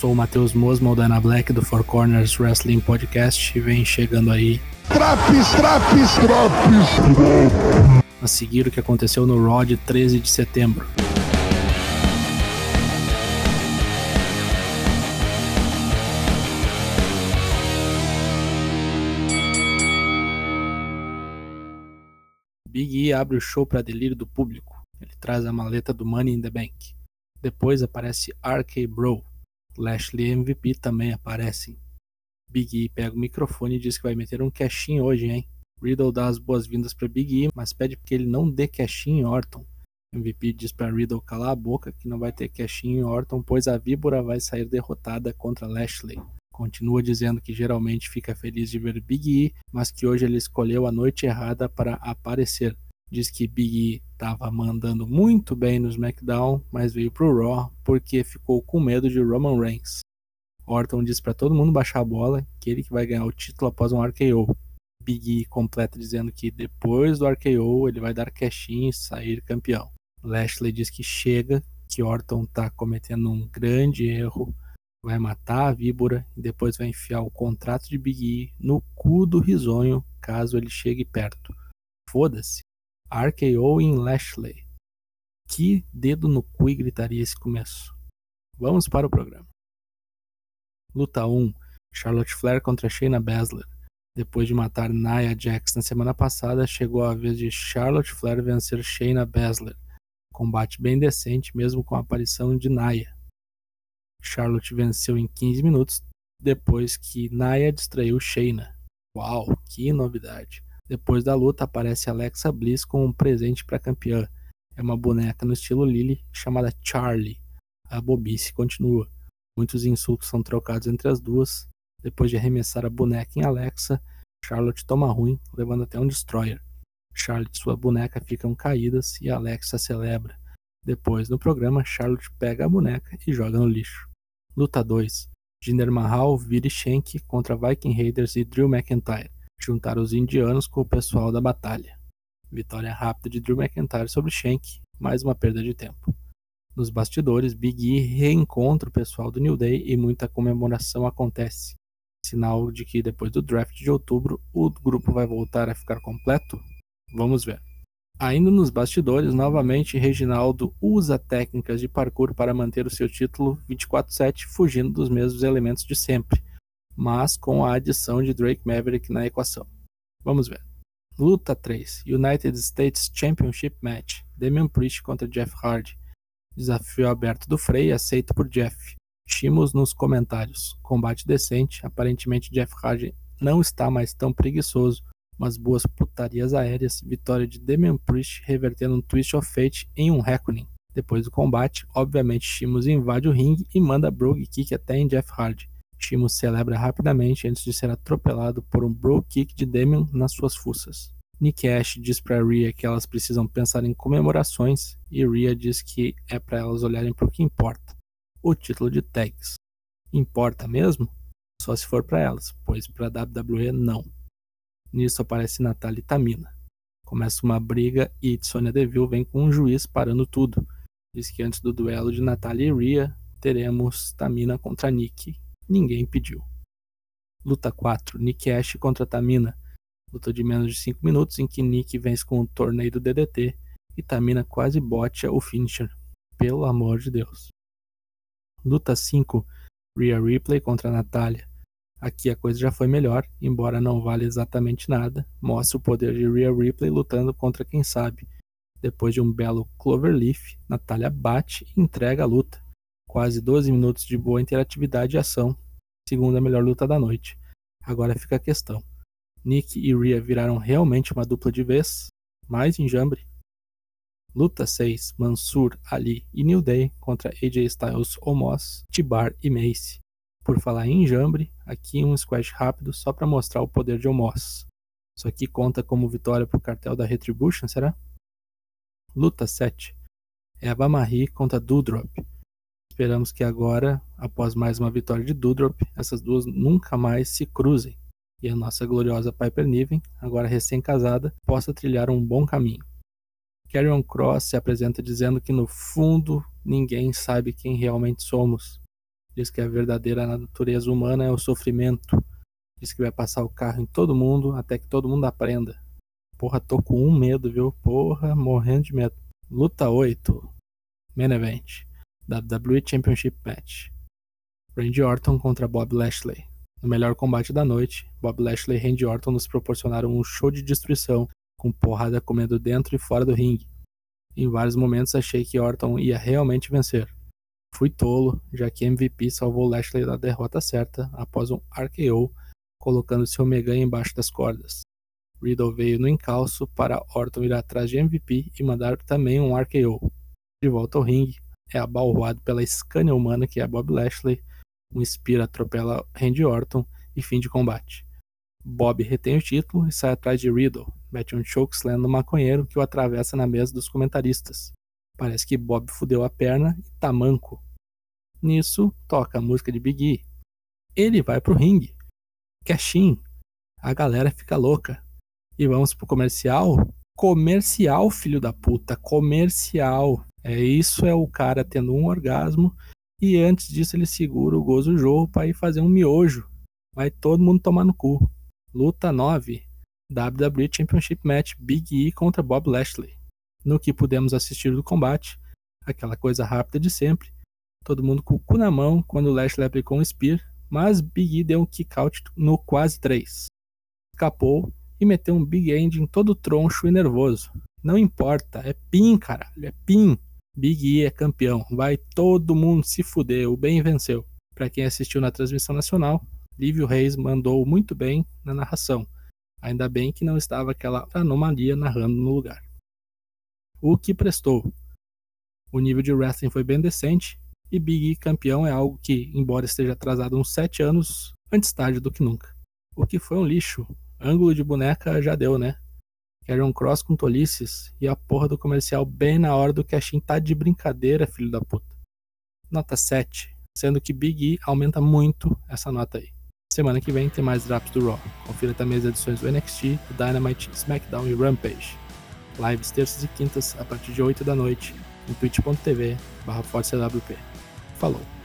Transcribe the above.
Sou o Matheus Mosman, da Ana Black, do Four Corners Wrestling Podcast, e vem chegando aí. Traps, traps, traps! A seguir o que aconteceu no Raw de 13 de setembro. Big E abre o show para delírio do público. Ele traz a maleta do Money in the Bank. Depois aparece RK Bro. Lashley MVP também aparecem. Big E pega o microfone e diz que vai meter um cashinho hoje, hein? Riddle dá as boas-vindas para Big E, mas pede que ele não dê cashinho em Orton. MVP diz para Riddle calar a boca que não vai ter cashinho em Orton, pois a víbora vai sair derrotada contra Lashley. Continua dizendo que geralmente fica feliz de ver Big E, mas que hoje ele escolheu a noite errada para aparecer. Diz que Big E estava mandando muito bem no SmackDown, mas veio pro Raw porque ficou com medo de Roman Reigns. Orton diz para todo mundo baixar a bola que ele que vai ganhar o título após um RKO. Big E completa dizendo que depois do RKO ele vai dar cashinho e sair campeão. Lashley diz que chega, que Orton está cometendo um grande erro vai matar a víbora e depois vai enfiar o contrato de Big E no cu do risonho caso ele chegue perto. Foda-se. RKO em Lashley. Que dedo no cu e gritaria esse começo. Vamos para o programa. Luta 1. Charlotte Flair contra Shayna Baszler. Depois de matar Nia Jax na semana passada, chegou a vez de Charlotte Flair vencer Shayna Baszler. Combate bem decente, mesmo com a aparição de Nia. Charlotte venceu em 15 minutos depois que Nia distraiu Shayna. Uau, que novidade! Depois da luta aparece Alexa Bliss com um presente para a campeã. É uma boneca no estilo Lily chamada Charlie. A bobice continua. Muitos insultos são trocados entre as duas. Depois de arremessar a boneca em Alexa, Charlotte toma ruim, levando até um destroyer. Charlotte e sua boneca ficam caídas e Alexa celebra. Depois, no programa, Charlotte pega a boneca e joga no lixo. Luta 2: Jinder Mahal, Viri Shank contra Viking Raiders e Drew McIntyre. Juntaram os indianos com o pessoal da batalha. Vitória rápida de Drew McIntyre sobre Shank, mais uma perda de tempo. Nos bastidores, Big E reencontra o pessoal do New Day e muita comemoração acontece. Sinal de que depois do draft de outubro, o grupo vai voltar a ficar completo? Vamos ver. Ainda nos bastidores, novamente Reginaldo usa técnicas de parkour para manter o seu título 24-7, fugindo dos mesmos elementos de sempre, mas com a adição de Drake Maverick na equação. Vamos ver. Luta 3: United States Championship Match: Damian Priest contra Jeff Hardy. Desafio aberto do Frey, aceito por Jeff. Chimos nos comentários. Combate decente, aparentemente Jeff Hardy não está mais tão preguiçoso umas boas putarias aéreas, vitória de Damian Priest revertendo um Twist of Fate em um Reckoning. Depois do combate, obviamente Shimos invade o ringue e manda Brogue Kick até em Jeff Hardy. Shimos celebra rapidamente antes de ser atropelado por um Brogue Kick de Damian nas suas fuças. Nick Ash diz para Rhea que elas precisam pensar em comemorações e Rhea diz que é para elas olharem para o que importa: o título de tags. Importa mesmo? Só se for para elas, pois para WWE não. Nisso aparece Natalia e Tamina. Começa uma briga e Sonya Deville vem com um juiz parando tudo. Diz que antes do duelo de Natalia e Rhea, teremos Tamina contra Nick. Ninguém pediu. Luta 4. Nick Ash contra Tamina. Luta de menos de 5 minutos em que Nick vence com o torneio do DDT e Tamina quase bote o finisher. Pelo amor de Deus. Luta 5. Rhea Ripley contra Natalia. Aqui a coisa já foi melhor, embora não valha exatamente nada. Mostra o poder de Rhea Ripley lutando contra quem sabe. Depois de um belo Cloverleaf, Natália bate e entrega a luta. Quase 12 minutos de boa interatividade e ação. Segunda melhor luta da noite. Agora fica a questão. Nick e Rhea viraram realmente uma dupla de vez? Mais enjambre? Luta 6: Mansur, Ali e New Day contra AJ Styles, Omos, Tibar e Mace. Por falar em enjambre, aqui um squash rápido só para mostrar o poder de Omos. Isso aqui conta como vitória pro cartel da Retribution, será? Luta 7. Eva Marie contra Dudrop. Esperamos que agora, após mais uma vitória de Dudrop, essas duas nunca mais se cruzem e a nossa gloriosa Piper Niven, agora recém-casada, possa trilhar um bom caminho. Carrion Cross se apresenta dizendo que no fundo ninguém sabe quem realmente somos Diz que a verdadeira natureza humana é o sofrimento. Diz que vai passar o carro em todo mundo até que todo mundo aprenda. Porra, tô com um medo, viu? Porra, morrendo de medo. Luta 8. Main Event. WWE Championship Match. Randy Orton contra Bob Lashley. No melhor combate da noite, Bob Lashley e Randy Orton nos proporcionaram um show de destruição, com porrada comendo dentro e fora do ringue. Em vários momentos achei que Orton ia realmente vencer. Fui tolo, já que MVP salvou Lashley da derrota certa após um RKO, colocando seu Omega embaixo das cordas. Riddle veio no encalço para Orton ir atrás de MVP e mandar também um RKO. De volta ao ringue, é abalroado pela Scania humana que é Bob Lashley, um Spear atropela Randy Orton e fim de combate. Bob retém o título e sai atrás de Riddle, mete um chokeslam no maconheiro que o atravessa na mesa dos comentaristas. Parece que Bob fudeu a perna e tá manco. Nisso, toca a música de Big E. Ele vai pro ringue. Cashin. A galera fica louca. E vamos pro comercial? Comercial, filho da puta. Comercial. É isso, é o cara tendo um orgasmo. E antes disso ele segura o gozo jorro pra ir fazer um miojo. Vai todo mundo tomar no cu. Luta 9. WWE Championship Match Big E contra Bob Lashley. No que pudemos assistir do combate, aquela coisa rápida de sempre, todo mundo com o cu na mão quando Lashley aplicou um Spear, mas Big E deu um kick out no quase 3. Escapou e meteu um Big End em todo troncho e nervoso. Não importa, é pin, caralho, é pin. Big E é campeão, vai todo mundo se fuder, o bem venceu. Para quem assistiu na transmissão nacional, Lívio Reis mandou muito bem na narração Ainda bem que não estava aquela anomalia narrando no lugar. O que prestou? O nível de wrestling foi bem decente e Big E campeão é algo que, embora esteja atrasado uns 7 anos, antes tarde do que nunca. O que foi um lixo. Ângulo de boneca já deu, né? Um Cross com tolices e a porra do comercial bem na hora do cashin tá de brincadeira, filho da puta. Nota 7, sendo que Big E aumenta muito essa nota aí. Semana que vem tem mais drops do Raw. Confira também as edições do NXT, do Dynamite, SmackDown e Rampage. Lives terças e quintas a partir de 8 da noite em twitch.tv barra Falou!